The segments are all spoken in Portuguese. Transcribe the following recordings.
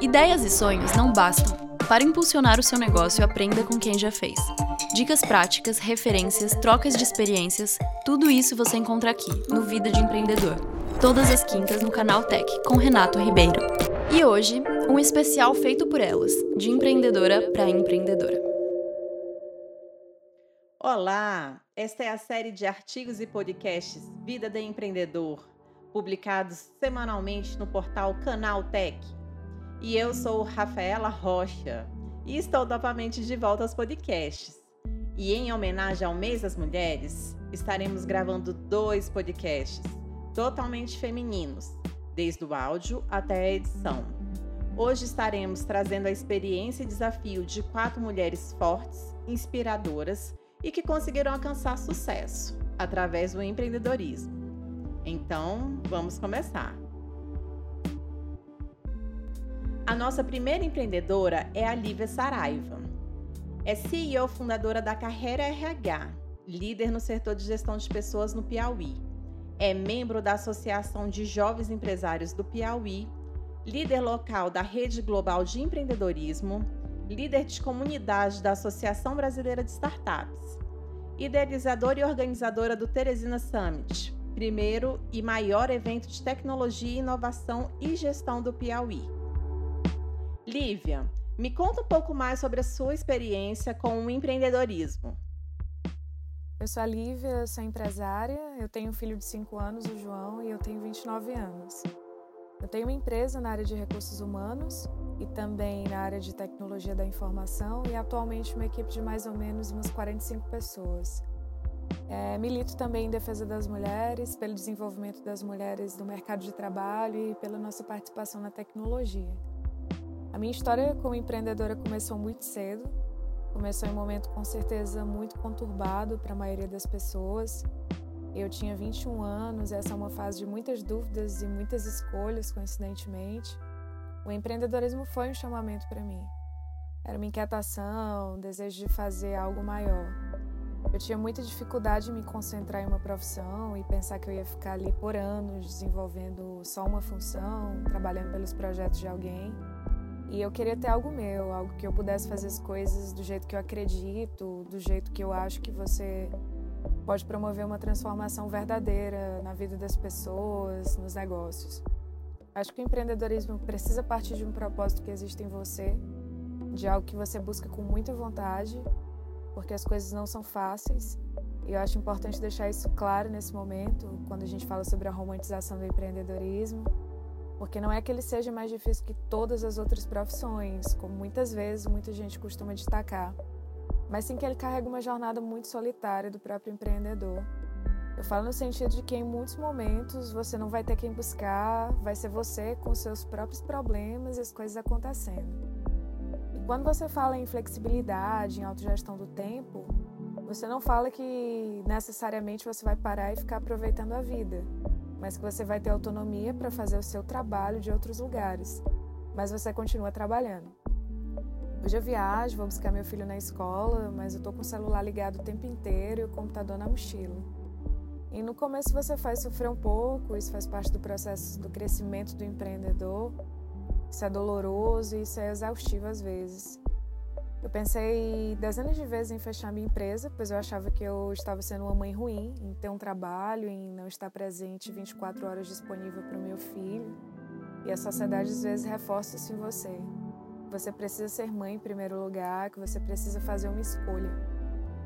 Ideias e sonhos não bastam. Para impulsionar o seu negócio, aprenda com quem já fez. Dicas práticas, referências, trocas de experiências, tudo isso você encontra aqui, no Vida de Empreendedor. Todas as quintas no canal Tech, com Renato Ribeiro. E hoje, um especial feito por elas, de empreendedora para empreendedora. Olá! Esta é a série de artigos e podcasts Vida de Empreendedor, publicados semanalmente no portal Canal Tech. E eu sou Rafaela Rocha e estou novamente de volta aos podcasts. E em homenagem ao Mês das Mulheres, estaremos gravando dois podcasts totalmente femininos, desde o áudio até a edição. Hoje estaremos trazendo a experiência e desafio de quatro mulheres fortes, inspiradoras e que conseguiram alcançar sucesso através do empreendedorismo. Então, vamos começar. A nossa primeira empreendedora é a Lívia Saraiva. É CEO fundadora da Carreira RH, líder no setor de gestão de pessoas no Piauí. É membro da Associação de Jovens Empresários do Piauí, líder local da Rede Global de Empreendedorismo, líder de comunidade da Associação Brasileira de Startups, idealizadora e organizadora do Teresina Summit, primeiro e maior evento de tecnologia, inovação e gestão do Piauí. Lívia, me conta um pouco mais sobre a sua experiência com o empreendedorismo. Eu sou a Lívia, sou empresária, eu tenho um filho de 5 anos, o João, e eu tenho 29 anos. Eu tenho uma empresa na área de recursos humanos e também na área de tecnologia da informação e atualmente uma equipe de mais ou menos umas 45 pessoas. É, milito também em defesa das mulheres, pelo desenvolvimento das mulheres no mercado de trabalho e pela nossa participação na tecnologia. A minha história como empreendedora começou muito cedo. Começou em um momento com certeza muito conturbado para a maioria das pessoas. Eu tinha 21 anos, essa é uma fase de muitas dúvidas e muitas escolhas, coincidentemente. O empreendedorismo foi um chamamento para mim. Era uma inquietação, um desejo de fazer algo maior. Eu tinha muita dificuldade em me concentrar em uma profissão e pensar que eu ia ficar ali por anos desenvolvendo só uma função, trabalhando pelos projetos de alguém. E eu queria ter algo meu, algo que eu pudesse fazer as coisas do jeito que eu acredito, do jeito que eu acho que você pode promover uma transformação verdadeira na vida das pessoas, nos negócios. Acho que o empreendedorismo precisa partir de um propósito que existe em você, de algo que você busca com muita vontade, porque as coisas não são fáceis. E eu acho importante deixar isso claro nesse momento, quando a gente fala sobre a romantização do empreendedorismo porque não é que ele seja mais difícil que todas as outras profissões, como muitas vezes muita gente costuma destacar, mas sim que ele carrega uma jornada muito solitária do próprio empreendedor. Eu falo no sentido de que em muitos momentos você não vai ter quem buscar, vai ser você com seus próprios problemas e as coisas acontecendo. Quando você fala em flexibilidade, em autogestão do tempo, você não fala que necessariamente você vai parar e ficar aproveitando a vida mas que você vai ter autonomia para fazer o seu trabalho de outros lugares, mas você continua trabalhando. Hoje eu viajo, vou buscar meu filho na escola, mas eu tô com o celular ligado o tempo inteiro e o computador na mochila. E no começo você faz sofrer um pouco, isso faz parte do processo do crescimento do empreendedor. Isso é doloroso e isso é exaustivo às vezes. Eu pensei dezenas de vezes em fechar minha empresa, pois eu achava que eu estava sendo uma mãe ruim, em ter um trabalho, em não estar presente 24 horas disponível para o meu filho. E a sociedade às vezes reforça isso em você. Você precisa ser mãe em primeiro lugar, que você precisa fazer uma escolha.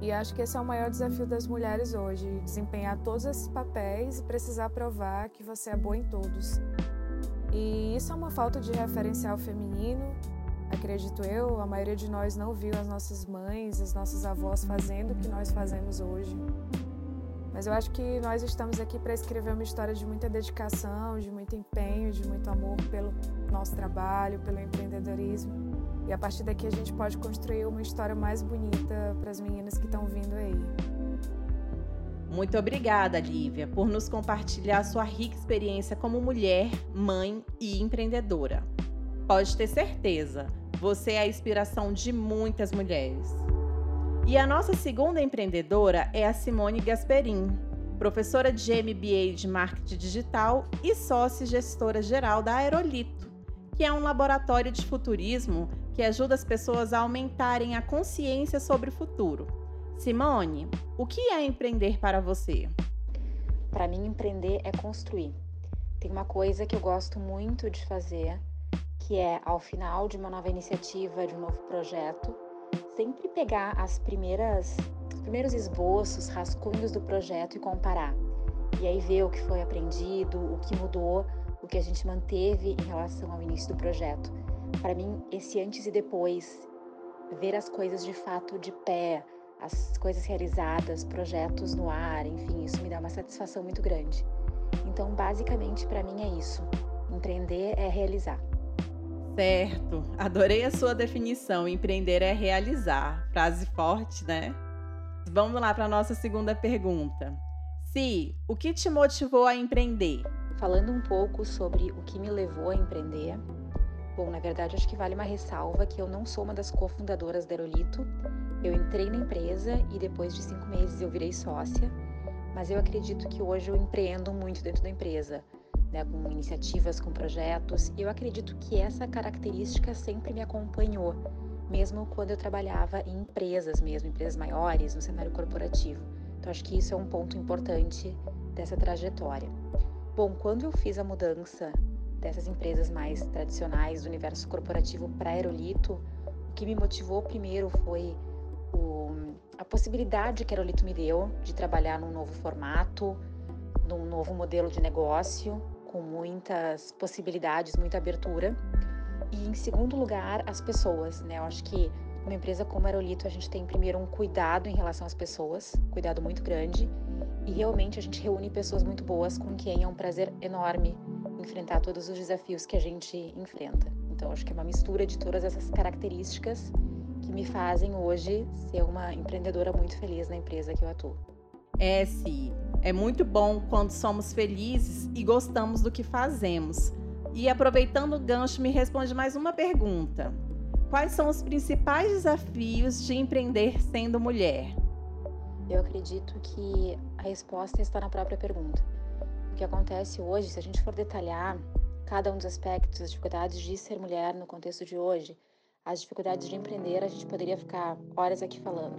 E acho que esse é o maior desafio das mulheres hoje, desempenhar todos esses papéis e precisar provar que você é boa em todos. E isso é uma falta de referencial feminino acredito eu, a maioria de nós não viu as nossas mães, as nossas avós fazendo o que nós fazemos hoje. Mas eu acho que nós estamos aqui para escrever uma história de muita dedicação, de muito empenho, de muito amor pelo nosso trabalho, pelo empreendedorismo. E a partir daqui a gente pode construir uma história mais bonita para as meninas que estão vindo aí. Muito obrigada, Lívia, por nos compartilhar sua rica experiência como mulher, mãe e empreendedora. Pode ter certeza, você é a inspiração de muitas mulheres. E a nossa segunda empreendedora é a Simone Gasperin, professora de MBA de Marketing Digital e sócia gestora geral da Aerolito, que é um laboratório de futurismo que ajuda as pessoas a aumentarem a consciência sobre o futuro. Simone, o que é empreender para você? Para mim, empreender é construir. Tem uma coisa que eu gosto muito de fazer, que é ao final de uma nova iniciativa, de um novo projeto, sempre pegar as primeiras os primeiros esboços, rascunhos do projeto e comparar. E aí ver o que foi aprendido, o que mudou, o que a gente manteve em relação ao início do projeto. Para mim, esse antes e depois, ver as coisas de fato de pé, as coisas realizadas, projetos no ar, enfim, isso me dá uma satisfação muito grande. Então, basicamente, para mim é isso. Empreender é realizar. Certo, adorei a sua definição. Empreender é realizar. Frase forte, né? Vamos lá para a nossa segunda pergunta. Si, o que te motivou a empreender? Falando um pouco sobre o que me levou a empreender, bom, na verdade acho que vale uma ressalva que eu não sou uma das cofundadoras da Aerolito. Eu entrei na empresa e depois de cinco meses eu virei sócia, mas eu acredito que hoje eu empreendo muito dentro da empresa, né, com iniciativas, com projetos, e eu acredito que essa característica sempre me acompanhou mesmo quando eu trabalhava em empresas mesmo, empresas maiores, no cenário corporativo. Então acho que isso é um ponto importante dessa trajetória. Bom, quando eu fiz a mudança dessas empresas mais tradicionais do universo corporativo para Aerolito, o que me motivou primeiro foi o, a possibilidade que Aerolito me deu de trabalhar num novo formato, num novo modelo de negócio, com muitas possibilidades, muita abertura. E em segundo lugar, as pessoas, né? Eu acho que uma empresa como Aerolito, a gente tem primeiro um cuidado em relação às pessoas, cuidado muito grande, e realmente a gente reúne pessoas muito boas com quem é um prazer enorme enfrentar todos os desafios que a gente enfrenta. Então, acho que é uma mistura de todas essas características que me fazem hoje ser uma empreendedora muito feliz na empresa que eu atuo. É, sim. É muito bom quando somos felizes e gostamos do que fazemos. E aproveitando o gancho, me responde mais uma pergunta. Quais são os principais desafios de empreender sendo mulher? Eu acredito que a resposta está na própria pergunta. O que acontece hoje, se a gente for detalhar cada um dos aspectos, as dificuldades de ser mulher no contexto de hoje, as dificuldades de empreender, a gente poderia ficar horas aqui falando.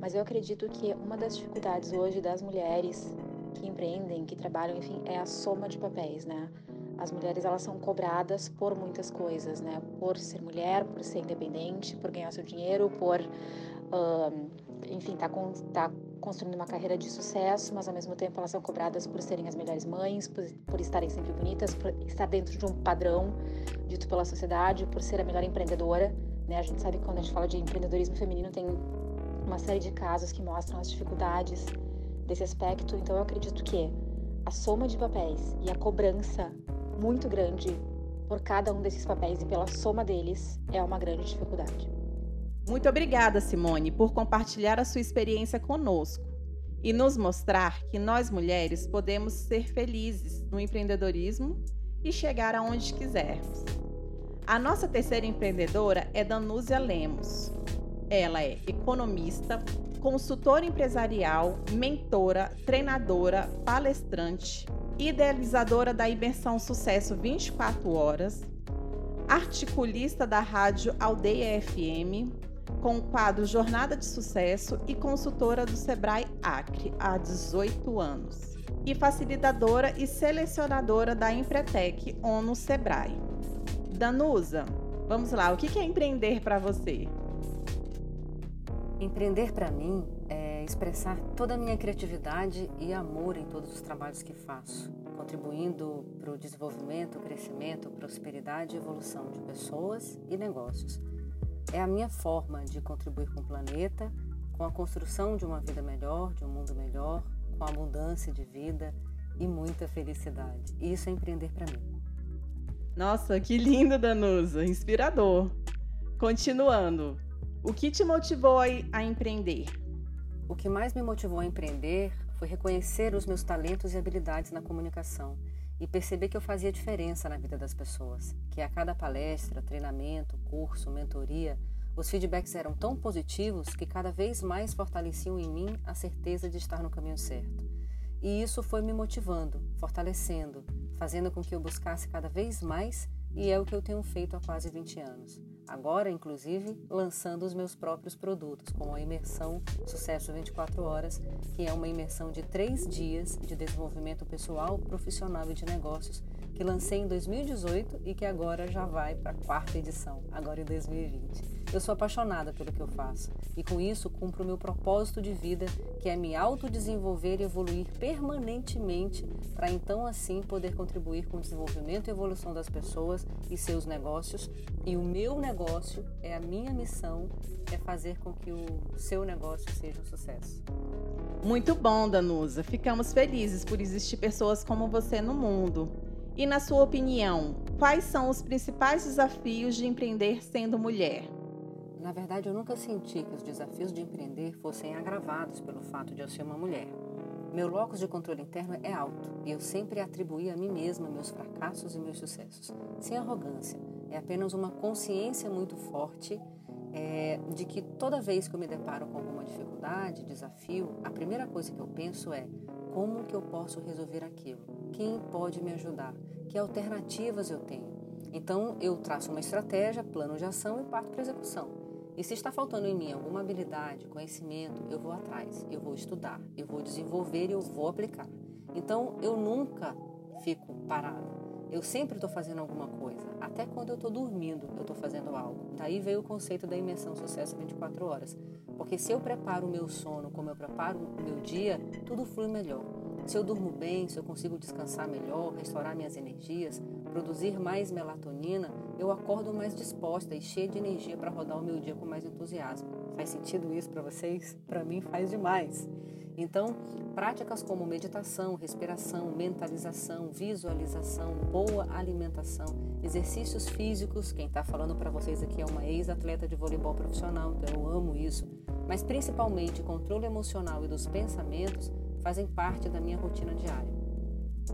Mas eu acredito que uma das dificuldades hoje das mulheres que empreendem, que trabalham, enfim, é a soma de papéis, né? as mulheres elas são cobradas por muitas coisas, né? Por ser mulher, por ser independente, por ganhar seu dinheiro, por, uh, enfim, tá, com, tá construindo uma carreira de sucesso, mas ao mesmo tempo elas são cobradas por serem as melhores mães, por, por estarem sempre bonitas, por estar dentro de um padrão dito pela sociedade, por ser a melhor empreendedora, né? A gente sabe que quando a gente fala de empreendedorismo feminino tem uma série de casos que mostram as dificuldades desse aspecto. Então eu acredito que a soma de papéis e a cobrança muito grande por cada um desses papéis e pela soma deles é uma grande dificuldade. Muito obrigada, Simone, por compartilhar a sua experiência conosco e nos mostrar que nós mulheres podemos ser felizes no empreendedorismo e chegar aonde quisermos. A nossa terceira empreendedora é Danúzia Lemos. Ela é economista, consultora empresarial, mentora, treinadora, palestrante, idealizadora da imersão Sucesso 24 Horas, articulista da rádio Aldeia FM, com o quadro Jornada de Sucesso e consultora do Sebrae Acre há 18 anos, e facilitadora e selecionadora da Empretec ONU Sebrae. Danusa, vamos lá, o que é empreender para você? Empreender para mim expressar toda a minha criatividade e amor em todos os trabalhos que faço, contribuindo para o desenvolvimento, crescimento, prosperidade e evolução de pessoas e negócios. É a minha forma de contribuir com o planeta, com a construção de uma vida melhor, de um mundo melhor, com abundância de vida e muita felicidade. Isso é empreender para mim. Nossa, que lindo, Danusa, inspirador. Continuando, o que te motivou a empreender? O que mais me motivou a empreender foi reconhecer os meus talentos e habilidades na comunicação e perceber que eu fazia diferença na vida das pessoas, que a cada palestra, treinamento, curso, mentoria, os feedbacks eram tão positivos que cada vez mais fortaleciam em mim a certeza de estar no caminho certo. E isso foi me motivando, fortalecendo, fazendo com que eu buscasse cada vez mais, e é o que eu tenho feito há quase 20 anos. Agora, inclusive, lançando os meus próprios produtos, como a imersão Sucesso 24 Horas, que é uma imersão de três dias de desenvolvimento pessoal, profissional e de negócios, que lancei em 2018 e que agora já vai para a quarta edição, agora em 2020. Eu sou apaixonada pelo que eu faço e com isso cumpro o meu propósito de vida, que é me autodesenvolver e evoluir permanentemente para então assim poder contribuir com o desenvolvimento e evolução das pessoas e seus negócios. E o meu negócio é a minha missão, é fazer com que o seu negócio seja um sucesso. Muito bom, Danusa. Ficamos felizes por existir pessoas como você no mundo. E na sua opinião, quais são os principais desafios de empreender sendo mulher? Na verdade, eu nunca senti que os desafios de empreender fossem agravados pelo fato de eu ser uma mulher. Meu locus de controle interno é alto e eu sempre atribuí a mim mesma meus fracassos e meus sucessos. Sem arrogância, é apenas uma consciência muito forte é, de que toda vez que eu me deparo com alguma dificuldade, desafio, a primeira coisa que eu penso é como que eu posso resolver aquilo? Quem pode me ajudar? Que alternativas eu tenho? Então eu traço uma estratégia, plano de ação e parto para execução. E se está faltando em mim alguma habilidade, conhecimento, eu vou atrás, eu vou estudar, eu vou desenvolver e eu vou aplicar. Então eu nunca fico parada. Eu sempre estou fazendo alguma coisa. Até quando eu estou dormindo, eu estou fazendo algo. Daí veio o conceito da imersão sucesso 24 horas. Porque se eu preparo o meu sono como eu preparo o meu dia, tudo flui melhor. Se eu durmo bem, se eu consigo descansar melhor, restaurar minhas energias, produzir mais melatonina, eu acordo mais disposta e cheia de energia para rodar o meu dia com mais entusiasmo. Faz sentido isso para vocês? Para mim faz demais. Então, práticas como meditação, respiração, mentalização, visualização, boa alimentação, exercícios físicos. Quem está falando para vocês aqui é uma ex-atleta de voleibol profissional, então eu amo isso. Mas principalmente controle emocional e dos pensamentos fazem parte da minha rotina diária.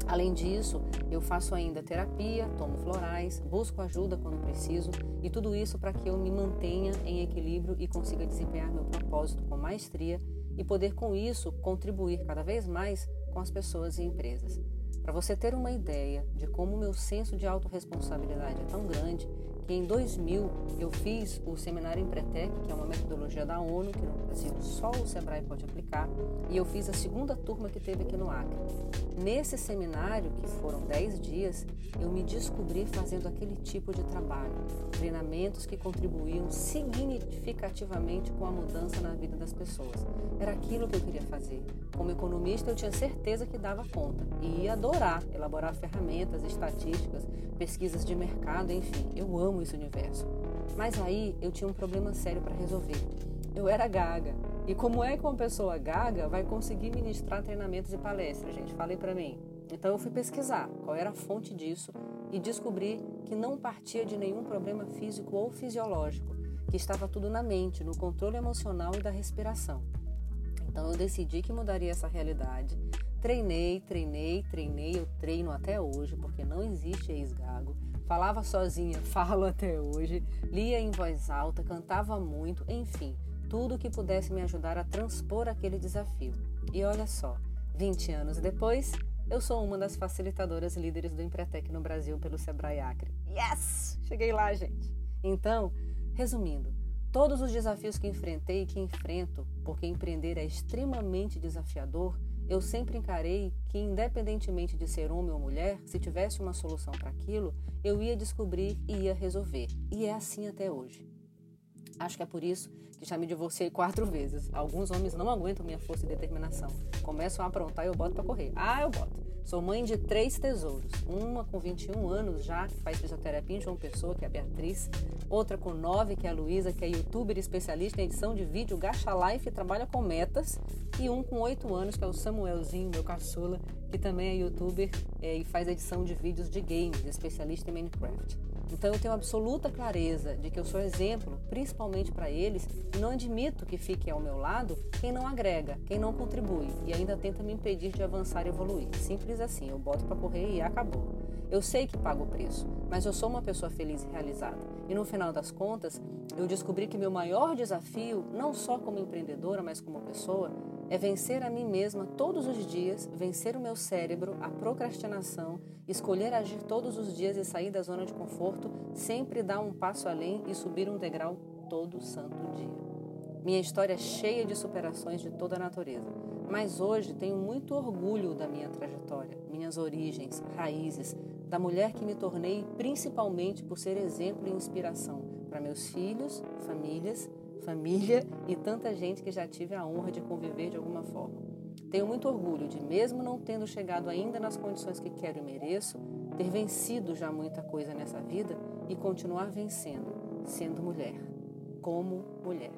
Além disso, eu faço ainda terapia, tomo florais, busco ajuda quando preciso e tudo isso para que eu me mantenha em equilíbrio e consiga desempenhar meu propósito com maestria e poder com isso contribuir cada vez mais com as pessoas e empresas. Para você ter uma ideia de como meu senso de autorresponsabilidade é tão grande, que em 2000 eu fiz o seminário Empretec, que é uma metodologia da ONU, que no Brasil só o Sebrae pode aplicar, e eu fiz a segunda turma que teve aqui no Acre. Nesse seminário, que foram 10 dias, eu me descobri fazendo aquele tipo de trabalho, treinamentos que contribuíam significativamente com a mudança na vida das pessoas. Era aquilo que eu queria fazer. Como economista, eu tinha certeza que dava conta e ia adorar elaborar ferramentas, estatísticas, pesquisas de mercado, enfim, eu amo esse universo. Mas aí eu tinha um problema sério para resolver. Eu era gaga. E como é que uma pessoa gaga vai conseguir ministrar treinamentos e palestras, gente? Falei para mim. Então eu fui pesquisar qual era a fonte disso e descobri que não partia de nenhum problema físico ou fisiológico, que estava tudo na mente, no controle emocional e da respiração. Então eu decidi que mudaria essa realidade. Treinei, treinei, treinei, eu treino até hoje, porque não existe ex-gago. Falava sozinha, falo até hoje, lia em voz alta, cantava muito, enfim, tudo que pudesse me ajudar a transpor aquele desafio. E olha só, 20 anos depois, eu sou uma das facilitadoras líderes do Empretec no Brasil pelo Sebrae Acre. Yes! Cheguei lá, gente. Então, resumindo, todos os desafios que enfrentei e que enfrento, porque empreender é extremamente desafiador, eu sempre encarei que, independentemente de ser homem ou mulher, se tivesse uma solução para aquilo, eu ia descobrir e ia resolver. E é assim até hoje. Acho que é por isso que já me divorciei quatro vezes. Alguns homens não aguentam minha força e determinação. Começam a aprontar e eu boto para correr. Ah, eu boto. Sou mãe de três tesouros. Uma com 21 anos já, que faz fisioterapia em João Pessoa, que é a Beatriz. Outra com 9, que é a Luísa, que é youtuber especialista em edição de vídeo, Gacha Life e trabalha com metas. E um com 8 anos, que é o Samuelzinho, meu caçula, que também é youtuber é, e faz edição de vídeos de games, especialista em Minecraft. Então eu tenho absoluta clareza de que eu sou exemplo, principalmente para eles, e não admito que fique ao meu lado quem não agrega, quem não contribui e ainda tenta me impedir de avançar e evoluir. Simples assim, eu boto para correr e acabou. Eu sei que pago o preço, mas eu sou uma pessoa feliz e realizada. E no final das contas, eu descobri que meu maior desafio, não só como empreendedora, mas como pessoa, é vencer a mim mesma todos os dias, vencer o meu cérebro, a procrastinação, escolher agir todos os dias e sair da zona de conforto, sempre dar um passo além e subir um degrau todo santo dia. Minha história é cheia de superações de toda a natureza, mas hoje tenho muito orgulho da minha trajetória, minhas origens, raízes, da mulher que me tornei, principalmente por ser exemplo e inspiração para meus filhos, famílias família e tanta gente que já tive a honra de conviver de alguma forma. Tenho muito orgulho de, mesmo não tendo chegado ainda nas condições que quero e mereço, ter vencido já muita coisa nessa vida e continuar vencendo, sendo mulher, como mulher.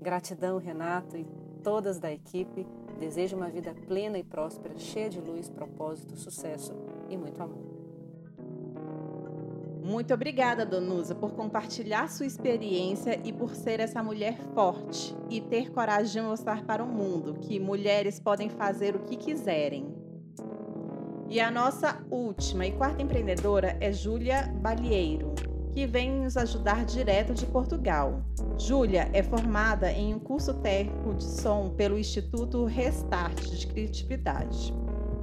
Gratidão, Renato e todas da equipe. Desejo uma vida plena e próspera, cheia de luz, propósito, sucesso e muito amor. Muito obrigada, Donusa, por compartilhar sua experiência e por ser essa mulher forte e ter coragem de mostrar para o mundo que mulheres podem fazer o que quiserem. E a nossa última e quarta empreendedora é Júlia Balieiro, que vem nos ajudar direto de Portugal. Júlia é formada em um curso técnico de som pelo Instituto Restart de Criatividade,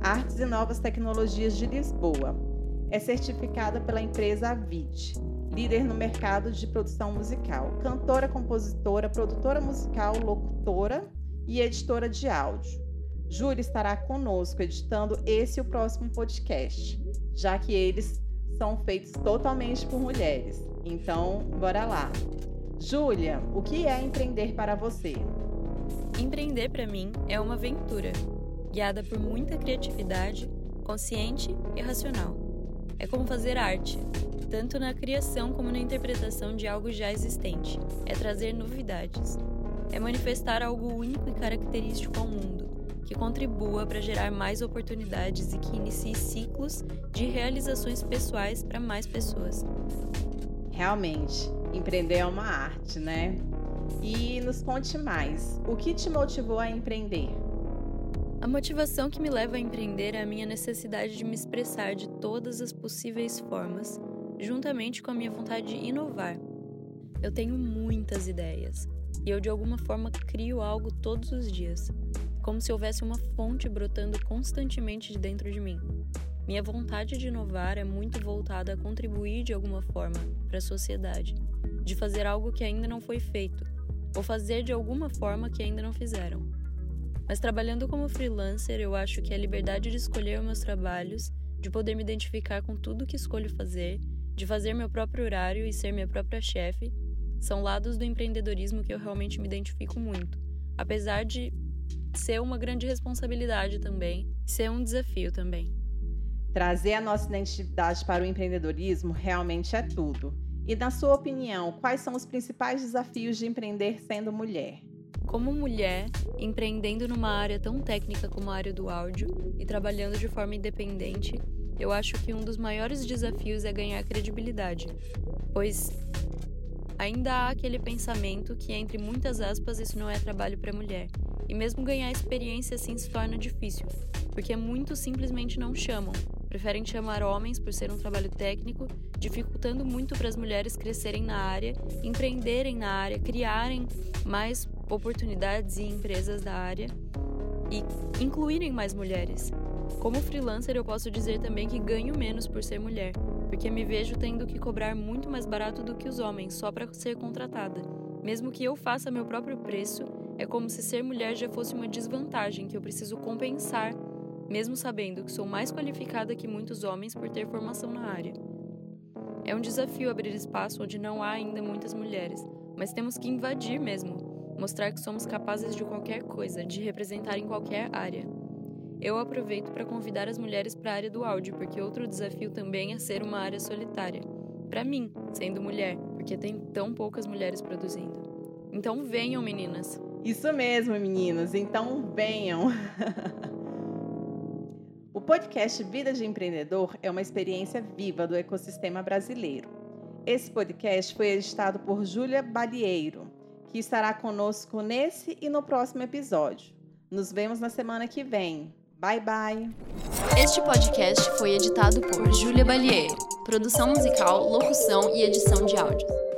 Artes e Novas Tecnologias de Lisboa é certificada pela empresa Avid, líder no mercado de produção musical, cantora, compositora, produtora musical, locutora e editora de áudio. Júlia estará conosco editando esse e o próximo podcast, já que eles são feitos totalmente por mulheres. Então, bora lá. Júlia, o que é empreender para você? Empreender para mim é uma aventura, guiada por muita criatividade, consciente e racional é como fazer arte, tanto na criação como na interpretação de algo já existente. É trazer novidades. É manifestar algo único e característico ao mundo, que contribua para gerar mais oportunidades e que inicie ciclos de realizações pessoais para mais pessoas. Realmente, empreender é uma arte, né? E nos conte mais, o que te motivou a empreender? A motivação que me leva a empreender é a minha necessidade de me expressar de todas as possíveis formas, juntamente com a minha vontade de inovar. Eu tenho muitas ideias e eu de alguma forma crio algo todos os dias, como se houvesse uma fonte brotando constantemente de dentro de mim. Minha vontade de inovar é muito voltada a contribuir de alguma forma para a sociedade, de fazer algo que ainda não foi feito, ou fazer de alguma forma que ainda não fizeram. Mas trabalhando como freelancer, eu acho que a liberdade de escolher meus trabalhos, de poder me identificar com tudo que escolho fazer, de fazer meu próprio horário e ser minha própria chefe, são lados do empreendedorismo que eu realmente me identifico muito. Apesar de ser uma grande responsabilidade também, ser um desafio também. Trazer a nossa identidade para o empreendedorismo realmente é tudo. E, na sua opinião, quais são os principais desafios de empreender sendo mulher? Como mulher, empreendendo numa área tão técnica como a área do áudio e trabalhando de forma independente, eu acho que um dos maiores desafios é ganhar credibilidade, pois ainda há aquele pensamento que, entre muitas aspas, isso não é trabalho para mulher. E mesmo ganhar experiência assim se torna difícil, porque muitos simplesmente não chamam, preferem chamar homens por ser um trabalho técnico, dificultando muito para as mulheres crescerem na área, empreenderem na área, criarem mais oportunidades e empresas da área e incluírem mais mulheres. Como freelancer, eu posso dizer também que ganho menos por ser mulher, porque me vejo tendo que cobrar muito mais barato do que os homens só para ser contratada. Mesmo que eu faça meu próprio preço, é como se ser mulher já fosse uma desvantagem que eu preciso compensar, mesmo sabendo que sou mais qualificada que muitos homens por ter formação na área. É um desafio abrir espaço onde não há ainda muitas mulheres, mas temos que invadir mesmo, mostrar que somos capazes de qualquer coisa, de representar em qualquer área. Eu aproveito para convidar as mulheres para a área do áudio, porque outro desafio também é ser uma área solitária. Para mim, sendo mulher, porque tem tão poucas mulheres produzindo. Então venham, meninas! Isso mesmo, meninas! Então venham! o podcast Vida de Empreendedor é uma experiência viva do ecossistema brasileiro. Esse podcast foi editado por Júlia Balieiro que estará conosco nesse e no próximo episódio. Nos vemos na semana que vem. Bye bye. Este podcast foi editado por Júlia Balieiro. Produção musical, locução e edição de áudios.